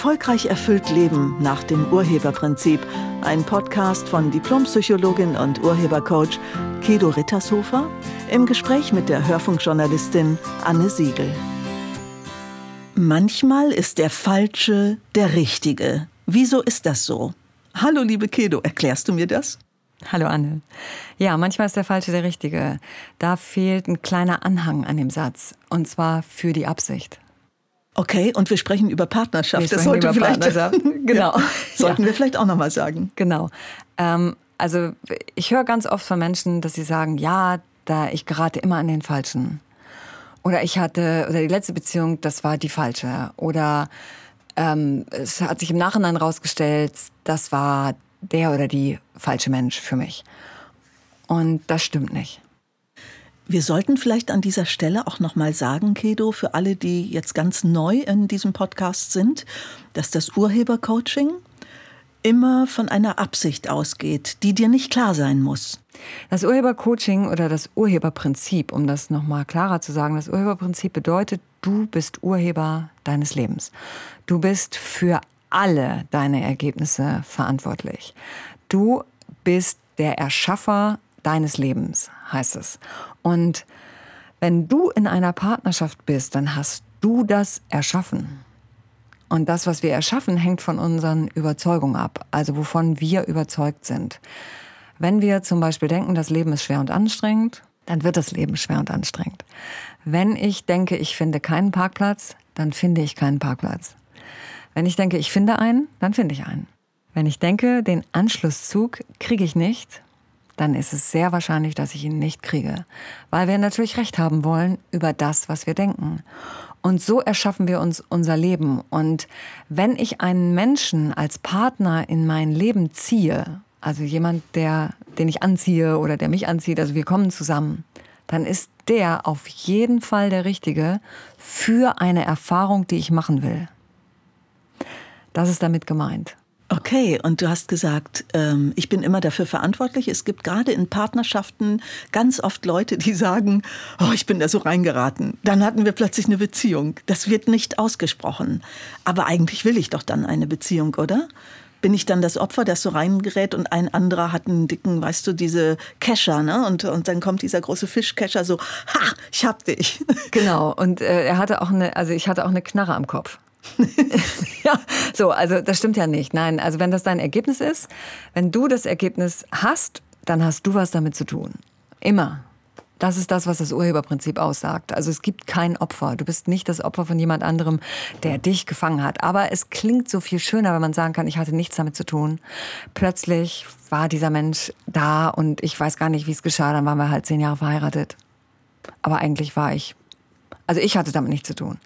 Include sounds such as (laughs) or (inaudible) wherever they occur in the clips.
Erfolgreich erfüllt Leben nach dem Urheberprinzip. Ein Podcast von Diplompsychologin und Urhebercoach Kedo Rittershofer im Gespräch mit der Hörfunkjournalistin Anne Siegel. Manchmal ist der Falsche der Richtige. Wieso ist das so? Hallo, liebe Kedo, erklärst du mir das? Hallo Anne. Ja, manchmal ist der Falsche der Richtige. Da fehlt ein kleiner Anhang an dem Satz. Und zwar für die Absicht. Okay, und wir sprechen über Partnerschaft. Wir das sollte über vielleicht, Partnerschaft. (laughs) Genau. Ja, sollten ja. wir vielleicht auch nochmal sagen. Genau. Ähm, also ich höre ganz oft von Menschen, dass sie sagen, ja, da ich gerate immer an den Falschen. Oder ich hatte, oder die letzte Beziehung, das war die falsche. Oder ähm, es hat sich im Nachhinein rausgestellt, das war der oder die falsche Mensch für mich. Und das stimmt nicht. Wir sollten vielleicht an dieser Stelle auch noch mal sagen, Kedo, für alle, die jetzt ganz neu in diesem Podcast sind, dass das Urhebercoaching immer von einer Absicht ausgeht, die dir nicht klar sein muss. Das Urhebercoaching oder das Urheberprinzip, um das noch mal klarer zu sagen, das Urheberprinzip bedeutet, du bist Urheber deines Lebens. Du bist für alle deine Ergebnisse verantwortlich. Du bist der Erschaffer deines Lebens, heißt es. Und wenn du in einer Partnerschaft bist, dann hast du das erschaffen. Und das, was wir erschaffen, hängt von unseren Überzeugungen ab, also wovon wir überzeugt sind. Wenn wir zum Beispiel denken, das Leben ist schwer und anstrengend, dann wird das Leben schwer und anstrengend. Wenn ich denke, ich finde keinen Parkplatz, dann finde ich keinen Parkplatz. Wenn ich denke, ich finde einen, dann finde ich einen. Wenn ich denke, den Anschlusszug kriege ich nicht, dann ist es sehr wahrscheinlich, dass ich ihn nicht kriege. Weil wir natürlich Recht haben wollen über das, was wir denken. Und so erschaffen wir uns unser Leben. Und wenn ich einen Menschen als Partner in mein Leben ziehe, also jemand, der, den ich anziehe oder der mich anzieht, also wir kommen zusammen, dann ist der auf jeden Fall der Richtige für eine Erfahrung, die ich machen will. Das ist damit gemeint. Okay, und du hast gesagt, ähm, ich bin immer dafür verantwortlich. Es gibt gerade in Partnerschaften ganz oft Leute, die sagen, oh, ich bin da so reingeraten. Dann hatten wir plötzlich eine Beziehung. Das wird nicht ausgesprochen. Aber eigentlich will ich doch dann eine Beziehung, oder? Bin ich dann das Opfer, das so reingerät und ein anderer hat einen dicken, weißt du, diese Kescher, ne? Und, und dann kommt dieser große Fischkescher so, ha, ich hab dich. Genau, und äh, er hatte auch eine, also ich hatte auch eine Knarre am Kopf. (laughs) ja, so, also das stimmt ja nicht. Nein, also wenn das dein Ergebnis ist, wenn du das Ergebnis hast, dann hast du was damit zu tun. Immer. Das ist das, was das Urheberprinzip aussagt. Also es gibt kein Opfer. Du bist nicht das Opfer von jemand anderem, der dich gefangen hat. Aber es klingt so viel schöner, wenn man sagen kann, ich hatte nichts damit zu tun. Plötzlich war dieser Mensch da und ich weiß gar nicht, wie es geschah. Dann waren wir halt zehn Jahre verheiratet. Aber eigentlich war ich, also ich hatte damit nichts zu tun.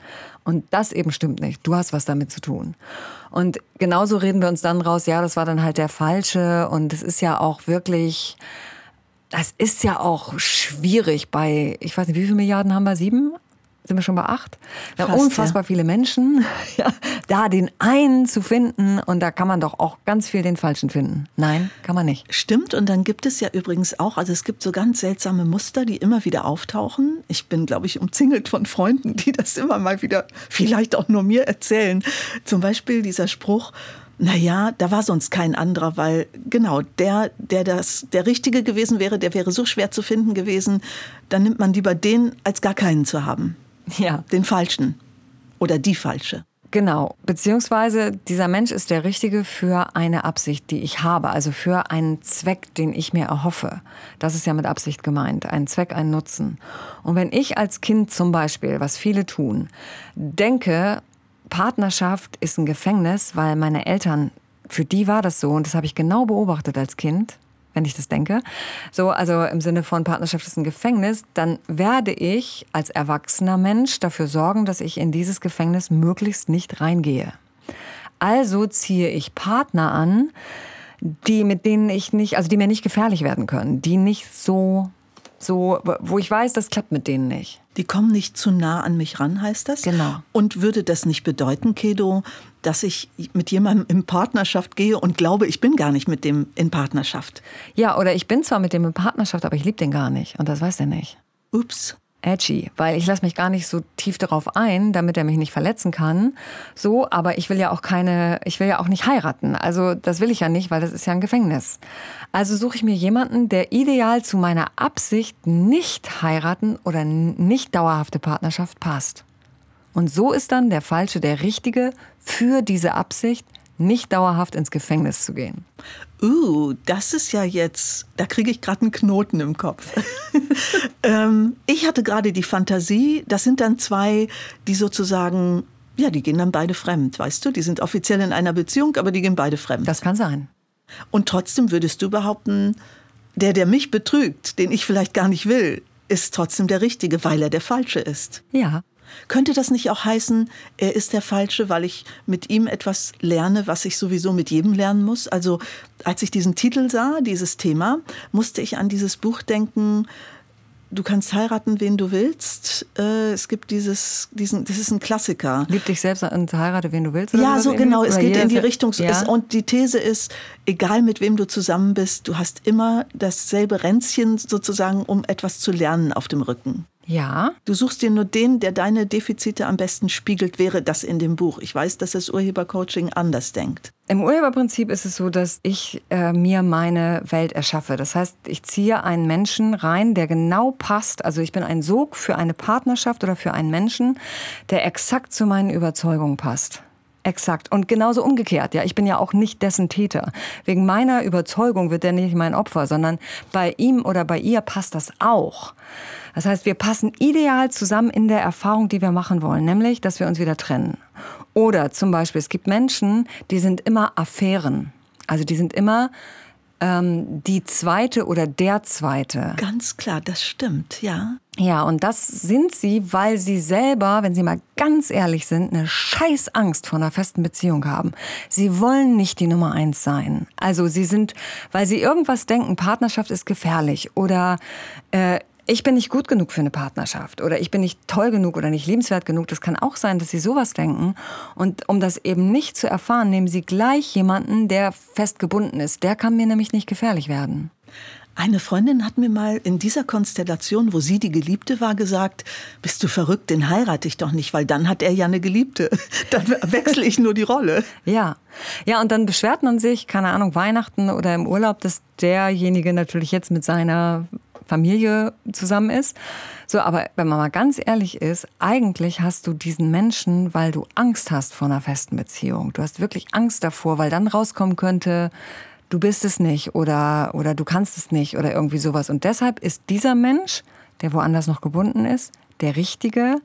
Und das eben stimmt nicht. Du hast was damit zu tun. Und genauso reden wir uns dann raus, ja, das war dann halt der falsche. Und es ist ja auch wirklich, das ist ja auch schwierig bei, ich weiß nicht, wie viele Milliarden haben wir? Sieben? Sind wir schon bei acht. Wir haben unfassbar ja. viele Menschen. (laughs) Ja, da den einen zu finden und da kann man doch auch ganz viel den Falschen finden. Nein, kann man nicht. Stimmt und dann gibt es ja übrigens auch, also es gibt so ganz seltsame Muster, die immer wieder auftauchen. Ich bin, glaube ich, umzingelt von Freunden, die das immer mal wieder vielleicht auch nur mir erzählen. Zum Beispiel dieser Spruch, naja, da war sonst kein anderer, weil genau der, der das der Richtige gewesen wäre, der wäre so schwer zu finden gewesen, dann nimmt man lieber den, als gar keinen zu haben. Ja. Den Falschen. Oder die Falsche. Genau, beziehungsweise dieser Mensch ist der Richtige für eine Absicht, die ich habe, also für einen Zweck, den ich mir erhoffe. Das ist ja mit Absicht gemeint, ein Zweck, ein Nutzen. Und wenn ich als Kind zum Beispiel, was viele tun, denke, Partnerschaft ist ein Gefängnis, weil meine Eltern, für die war das so und das habe ich genau beobachtet als Kind, wenn ich das denke. So, also im Sinne von Partnerschaft ist ein Gefängnis, dann werde ich als erwachsener Mensch dafür sorgen, dass ich in dieses Gefängnis möglichst nicht reingehe. Also ziehe ich Partner an, die mit denen ich nicht, also die mir nicht gefährlich werden können, die nicht so so, wo ich weiß, das klappt mit denen nicht. Die kommen nicht zu nah an mich ran, heißt das? Genau. Und würde das nicht bedeuten, Kedo, dass ich mit jemandem in Partnerschaft gehe und glaube, ich bin gar nicht mit dem in Partnerschaft? Ja, oder ich bin zwar mit dem in Partnerschaft, aber ich liebe den gar nicht und das weiß er nicht. Ups. Edgy, weil ich lasse mich gar nicht so tief darauf ein, damit er mich nicht verletzen kann. So, aber ich will ja auch keine, ich will ja auch nicht heiraten. Also das will ich ja nicht, weil das ist ja ein Gefängnis. Also suche ich mir jemanden, der ideal zu meiner Absicht nicht heiraten oder nicht dauerhafte Partnerschaft passt. Und so ist dann der Falsche der Richtige für diese Absicht, nicht dauerhaft ins Gefängnis zu gehen. Uh, das ist ja jetzt, da kriege ich gerade einen Knoten im Kopf. (laughs) ähm, ich hatte gerade die Fantasie, das sind dann zwei, die sozusagen, ja, die gehen dann beide fremd, weißt du? Die sind offiziell in einer Beziehung, aber die gehen beide fremd. Das kann sein. Und trotzdem würdest du behaupten, der, der mich betrügt, den ich vielleicht gar nicht will, ist trotzdem der Richtige, weil er der Falsche ist. Ja. Könnte das nicht auch heißen, er ist der Falsche, weil ich mit ihm etwas lerne, was ich sowieso mit jedem lernen muss? Also als ich diesen Titel sah, dieses Thema, musste ich an dieses Buch denken, du kannst heiraten, wen du willst. Äh, es gibt dieses, diesen, das ist ein Klassiker. Lieb dich selbst und heirate, wen du willst. ja, so genau. Es geht in die Richtung. Ja. und die These ist, egal mit wem du zusammen bist, du hast immer dasselbe Ränzchen sozusagen, um etwas zu lernen auf dem Rücken. Ja. Du suchst dir nur den, der deine Defizite am besten spiegelt, wäre das in dem Buch. Ich weiß, dass das Urhebercoaching anders denkt. Im Urheberprinzip ist es so, dass ich äh, mir meine Welt erschaffe. Das heißt, ich ziehe einen Menschen rein, der genau passt. Also ich bin ein Sog für eine Partnerschaft oder für einen Menschen, der exakt zu meinen Überzeugungen passt. Exakt. Und genauso umgekehrt. Ja, ich bin ja auch nicht dessen Täter. Wegen meiner Überzeugung wird er nicht mein Opfer, sondern bei ihm oder bei ihr passt das auch. Das heißt, wir passen ideal zusammen in der Erfahrung, die wir machen wollen, nämlich, dass wir uns wieder trennen. Oder zum Beispiel, es gibt Menschen, die sind immer Affären. Also die sind immer ähm, die zweite oder der zweite. Ganz klar, das stimmt, ja. Ja, und das sind sie, weil sie selber, wenn sie mal ganz ehrlich sind, eine scheiß Angst vor einer festen Beziehung haben. Sie wollen nicht die Nummer eins sein. Also sie sind, weil sie irgendwas denken, Partnerschaft ist gefährlich oder äh, ich bin nicht gut genug für eine Partnerschaft oder ich bin nicht toll genug oder nicht lebenswert genug. Das kann auch sein, dass sie sowas denken. Und um das eben nicht zu erfahren, nehmen sie gleich jemanden, der fest gebunden ist. Der kann mir nämlich nicht gefährlich werden. Eine Freundin hat mir mal in dieser Konstellation, wo sie die Geliebte war, gesagt, bist du verrückt, den heirate ich doch nicht, weil dann hat er ja eine Geliebte. (laughs) Dann wechsle ich nur die Rolle. Ja. Ja, und dann beschwert man sich, keine Ahnung, Weihnachten oder im Urlaub, dass derjenige natürlich jetzt mit seiner Familie zusammen ist. So, aber wenn man mal ganz ehrlich ist, eigentlich hast du diesen Menschen, weil du Angst hast vor einer festen Beziehung. Du hast wirklich Angst davor, weil dann rauskommen könnte, du bist es nicht oder, oder du kannst es nicht oder irgendwie sowas. Und deshalb ist dieser Mensch, der woanders noch gebunden ist, der Richtige,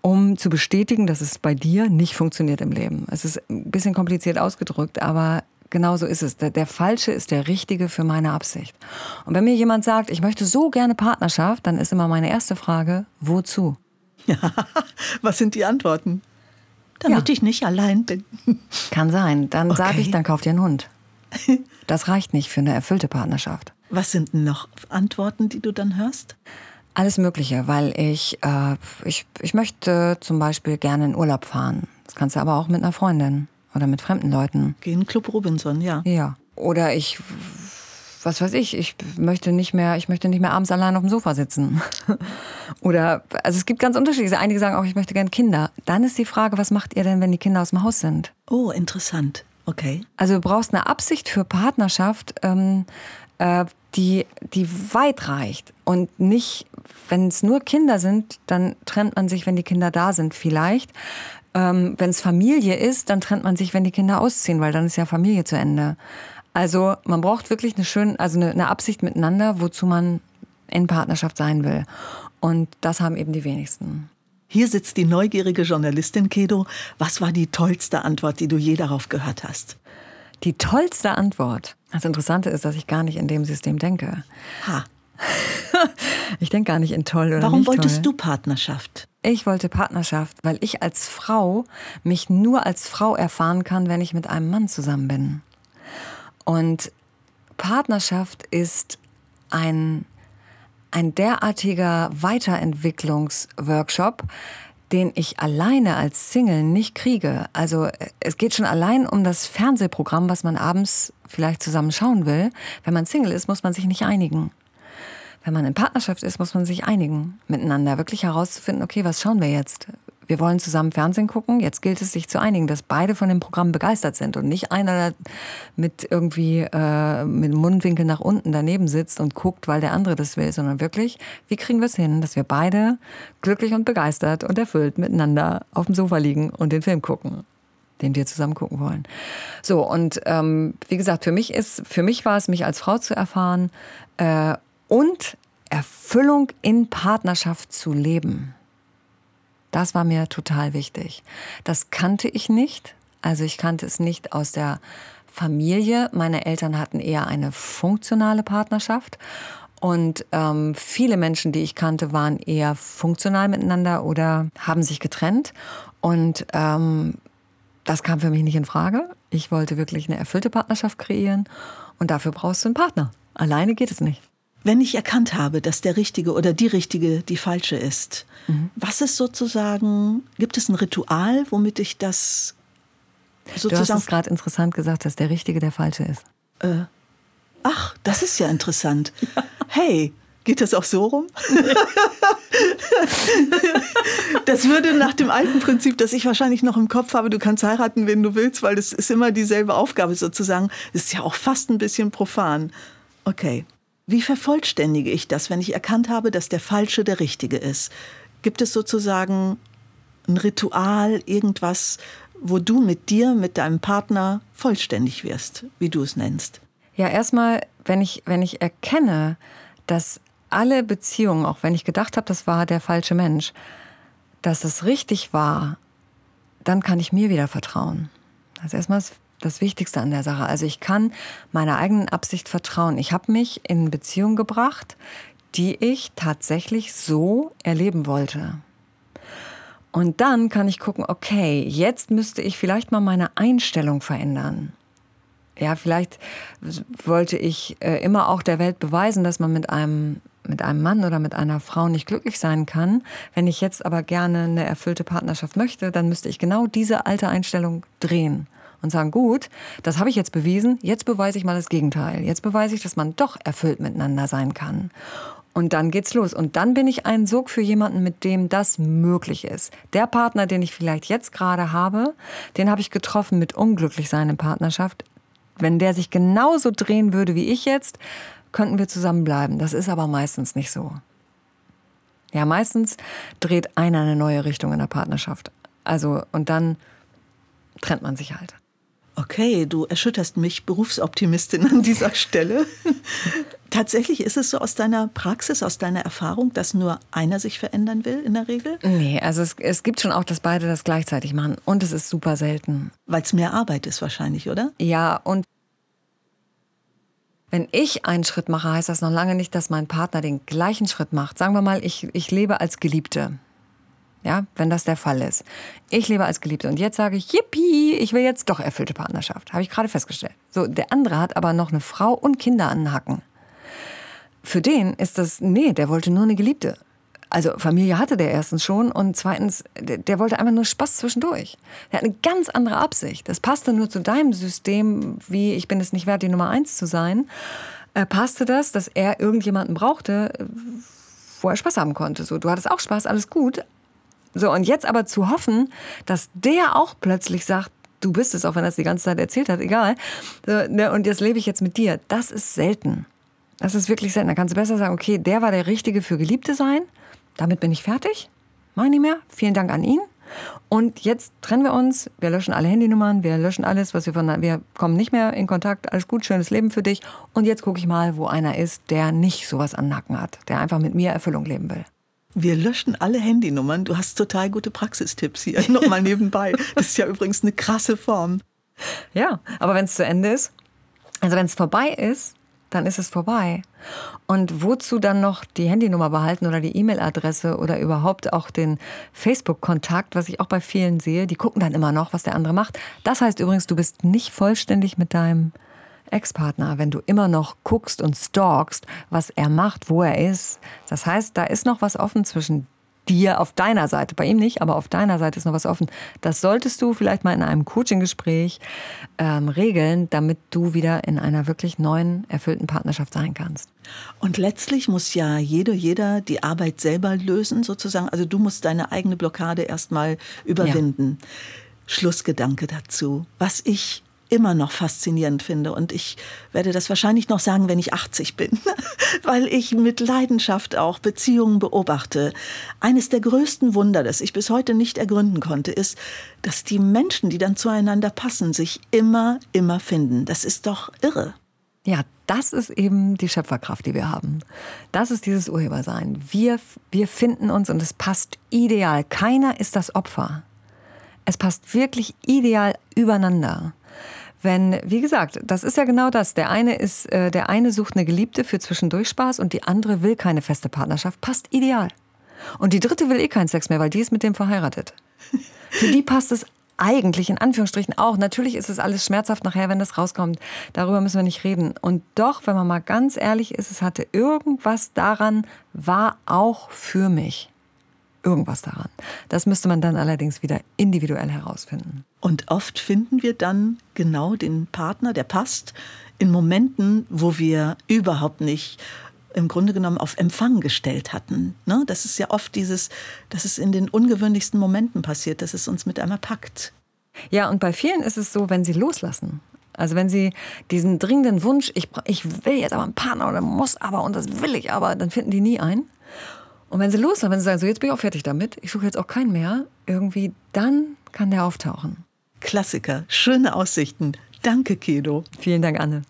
um zu bestätigen, dass es bei dir nicht funktioniert im Leben. Es ist ein bisschen kompliziert ausgedrückt, aber Genau so ist es. Der, der, Falsche ist der Richtige für meine Absicht. Und wenn mir jemand sagt, ich möchte so gerne Partnerschaft, dann ist immer meine erste Frage, wozu? Ja, (laughs) was sind die Antworten? Damit ja. ich nicht allein bin. (laughs) Kann sein. Dann okay. sage ich, dann kauft ihr einen Hund. (laughs) Das reicht nicht für eine erfüllte Partnerschaft. Was sind noch Antworten, die du dann hörst? Alles Mögliche, weil ich, äh, ich, ich möchte zum Beispiel gerne in Urlaub fahren. Das kannst du aber auch mit einer Freundin. Oder mit fremden Leuten. Gehen Club Robinson, ja. Ja. Oder ich, was weiß ich, ich möchte nicht mehr, ich möchte nicht mehr abends allein auf dem Sofa sitzen. (laughs) Oder, also es gibt ganz unterschiedliche. Einige sagen auch, ich möchte gerne Kinder. Dann ist die Frage, was macht ihr denn, wenn die Kinder aus dem Haus sind? Oh, interessant. Okay. Also du brauchst eine Absicht für Partnerschaft, ähm, äh, die, die weit reicht. Und nicht, wenn es nur Kinder sind, dann trennt man sich, wenn die Kinder da sind, vielleicht. Ähm, wenn es Familie ist, dann trennt man sich, wenn die Kinder ausziehen, weil dann ist ja Familie zu Ende. Also man braucht wirklich eine schöne, also eine, eine Absicht miteinander, wozu man in Partnerschaft sein will. Und das haben eben die wenigsten. Hier sitzt die neugierige Journalistin Kedo. Was war die tollste Antwort, die du je darauf gehört hast? Die tollste Antwort. Das Interessante ist, dass ich gar nicht in dem System denke. Ha. (laughs) (laughs) ich denke gar nicht in toll oder Warum nicht wolltest toll. du Partnerschaft? Ich wollte Partnerschaft, weil ich als Frau mich nur als Frau erfahren kann, wenn ich mit einem Mann zusammen bin. Und Partnerschaft ist ein, ein derartiger Weiterentwicklungsworkshop, den ich alleine als Single nicht kriege. Also es geht schon allein um das Fernsehprogramm, was man abends vielleicht zusammen schauen will. Wenn man Single ist, muss man sich nicht einigen. Wenn man in Partnerschaft ist, muss man sich einigen miteinander, wirklich herauszufinden, okay, was schauen wir jetzt? Wir wollen zusammen Fernsehen gucken. Jetzt gilt es, sich zu einigen, dass beide von dem Programm begeistert sind und nicht einer mit irgendwie äh, mit dem Mundwinkel nach unten daneben sitzt und guckt, weil der andere das will, sondern wirklich, wie kriegen wir es hin, dass wir beide glücklich und begeistert und erfüllt miteinander auf dem Sofa liegen und den Film gucken den wir zusammen gucken wollen. So, und ähm, wie gesagt, für mich ist, für mich war es, mich als Frau zu erfahren äh, und Erfüllung in Partnerschaft zu leben. Das war mir total wichtig. Das kannte ich nicht. Also ich kannte es nicht aus der Familie. Meine Eltern hatten eher eine funktionale Partnerschaft. Und ähm, viele Menschen, die ich kannte, waren eher funktional miteinander oder haben sich getrennt. Und ähm, das kam für mich nicht in Frage. Ich wollte wirklich eine erfüllte Partnerschaft kreieren und dafür brauchst du einen Partner. Alleine geht es nicht. Wenn ich erkannt habe, dass der Richtige oder die Richtige die falsche ist, mhm. was ist sozusagen, gibt es ein Ritual, womit ich das sozusagen. Du hast es gerade interessant gesagt, dass der Richtige der falsche ist. Äh, ach, das ist ja interessant. (laughs) Hey, Geht das auch so rum? (laughs) das würde nach dem alten Prinzip, das ich wahrscheinlich noch im Kopf habe, du kannst heiraten, wen du willst, weil das ist immer dieselbe Aufgabe sozusagen. Das ist ja auch fast ein bisschen profan. Okay. Wie vervollständige ich das, wenn ich erkannt habe, dass der Falsche der Richtige ist? Gibt es sozusagen ein Ritual, irgendwas, wo du mit dir, mit deinem Partner vollständig wirst, wie du es nennst? Ja, erstmal, wenn ich, wenn ich erkenne, dass alle Beziehungen, auch wenn ich gedacht habe, das war der falsche Mensch, dass es richtig war, dann kann ich mir wieder vertrauen. Ist erstmal das Wichtigste an der Sache. Also ich kann meiner eigenen Absicht vertrauen. Ich habe mich in Beziehung gebracht, die ich tatsächlich so erleben wollte. Und dann kann ich gucken, okay, jetzt müsste ich vielleicht mal meine Einstellung verändern ja, vielleicht wollte ich äh, immer auch der Welt beweisen, dass man mit einem mit einem Mann oder mit einer Frau nicht glücklich sein kann. Wenn ich jetzt aber gerne eine erfüllte Partnerschaft möchte, dann müsste ich genau diese alte Einstellung drehen und sagen, gut, das habe ich jetzt bewiesen, jetzt beweise ich mal das Gegenteil. Jetzt beweise ich, dass man doch erfüllt miteinander sein kann. Und dann geht's los. Und dann bin ich ein Sog für jemanden, mit dem das möglich ist. Der Partner, den ich vielleicht jetzt gerade habe, den habe ich getroffen mit unglücklich sein in Partnerschaft wenn der sich genauso drehen würde wie ich jetzt, könnten wir zusammenbleiben. Das ist aber meistens nicht so. Ja, meistens dreht einer eine neue Richtung in der Partnerschaft. Also, und dann trennt man sich halt. Okay, du erschütterst mich, Berufsoptimistin an dieser Stelle. (laughs) Tatsächlich ist es so aus deiner Praxis, aus deiner Erfahrung, dass nur einer sich verändern will in der Regel? Nee, also es, es gibt schon auch, dass beide das gleichzeitig machen. Und es ist super selten. Weil es mehr Arbeit ist wahrscheinlich, oder? Ja, und wenn ich einen Schritt mache, heißt das noch lange nicht, dass mein Partner den gleichen Schritt macht. Sagen wir mal, ich, ich lebe als Geliebte. Ja, wenn das der Fall ist. Ich lebe als Geliebte und jetzt sage ich, yippie, ich will jetzt doch erfüllte Partnerschaft. Habe ich gerade festgestellt. So, der andere hat aber noch eine Frau und Kinder an den Hacken. Für den ist das, nee, der wollte nur eine Geliebte. Also Familie hatte der erstens schon und zweitens, der, der, wollte einfach nur Spaß zwischendurch. Der hat eine ganz andere Absicht. Das passte nur zu deinem System, wie ich bin es nicht wert, die Nummer eins zu sein. Äh, passte das, dass er irgendjemanden brauchte, wo er Spaß haben konnte. So, du hattest auch Spaß, alles gut, so, und jetzt aber zu hoffen, dass der auch plötzlich sagt, du bist es, auch wenn er es die ganze Zeit erzählt hat, egal. So, ne, und jetzt lebe ich jetzt mit dir. Das ist selten. Das ist wirklich selten. Da kannst du besser sagen, okay, der war der Richtige für Geliebte sein. Damit bin ich fertig. Mach ich nicht mehr. Vielen Dank an ihn. Und jetzt trennen wir uns. Wir löschen alle Handynummern. Wir löschen alles, was wir von, wir kommen nicht mehr in Kontakt. Alles gut, schönes Leben für dich. Und jetzt gucke ich mal, wo einer ist, der nicht sowas an Nacken hat. Der einfach mit mir Erfüllung leben will. Wir löschen alle Handynummern. Du hast total gute Praxistipps hier. Nochmal nebenbei. (laughs) Das ist ja übrigens eine krasse Form. Ja, aber wenn es zu Ende ist, also wenn es vorbei ist, dann ist es vorbei. Und wozu dann noch die Handynummer behalten oder die E-Mail-Adresse oder überhaupt auch den Facebook-Kontakt, was ich auch bei vielen sehe, die gucken dann immer noch, was der andere macht. Das heißt übrigens, du bist nicht vollständig mit deinem Ex-Partner, wenn du immer noch guckst und stalkst, was er macht, wo er ist. Das heißt, da ist noch was offen zwischen dir auf deiner Seite, bei ihm nicht, aber auf deiner Seite ist noch was offen. Das solltest du vielleicht mal in einem Coaching-Gespräch ähm, regeln, damit du wieder in einer wirklich neuen, erfüllten Partnerschaft sein kannst. Und letztlich muss ja jeder, jeder die Arbeit selber lösen, sozusagen. Also du musst deine eigene Blockade erstmal überwinden. Ja. Schlussgedanke dazu. Was ich immer noch faszinierend finde. Und ich werde das wahrscheinlich noch sagen, wenn ich 80 bin, (laughs) weil ich mit Leidenschaft auch Beziehungen beobachte. Eines der größten Wunder, das ich bis heute nicht ergründen konnte, ist, dass die Menschen, die dann zueinander passen, sich immer, immer finden. Das ist doch irre. Ja, das ist eben die Schöpferkraft, die wir haben. Das ist dieses Urhebersein. Wir, wir finden uns und es passt ideal. Keiner ist das Opfer. Es passt wirklich ideal übereinander. Wenn, wie gesagt, das ist ja genau das. Der eine ist, äh, der eine sucht eine Geliebte für zwischendurch Spaß und die andere will keine feste Partnerschaft. Passt ideal. Und die dritte will eh keinen Sex mehr, weil die ist mit dem verheiratet. Für die passt es eigentlich in Anführungsstrichen auch. Natürlich ist es alles schmerzhaft nachher, wenn das rauskommt. Darüber müssen wir nicht reden. Und doch, wenn man mal ganz ehrlich ist, es hatte irgendwas daran, war auch für mich irgendwas daran. Das müsste man dann allerdings wieder individuell herausfinden. Und oft finden wir dann genau den Partner, der passt, in Momenten, wo wir überhaupt nicht im Grunde genommen auf Empfang gestellt hatten. Ne? Das ist ja oft dieses, dass es in den ungewöhnlichsten Momenten passiert, dass es uns mit einmal packt. Ja, und bei vielen ist es so, wenn sie loslassen. Also wenn sie diesen dringenden Wunsch, ich, ich will jetzt aber einen Partner oder muss aber und das will ich aber, dann finden die nie einen. Und wenn sie loslassen, wenn sie sagen, so jetzt bin ich auch fertig damit, ich suche jetzt auch keinen mehr, irgendwie, dann kann der auftauchen. Klassiker, schöne Aussichten. Danke, Kedo. Vielen Dank, Anne.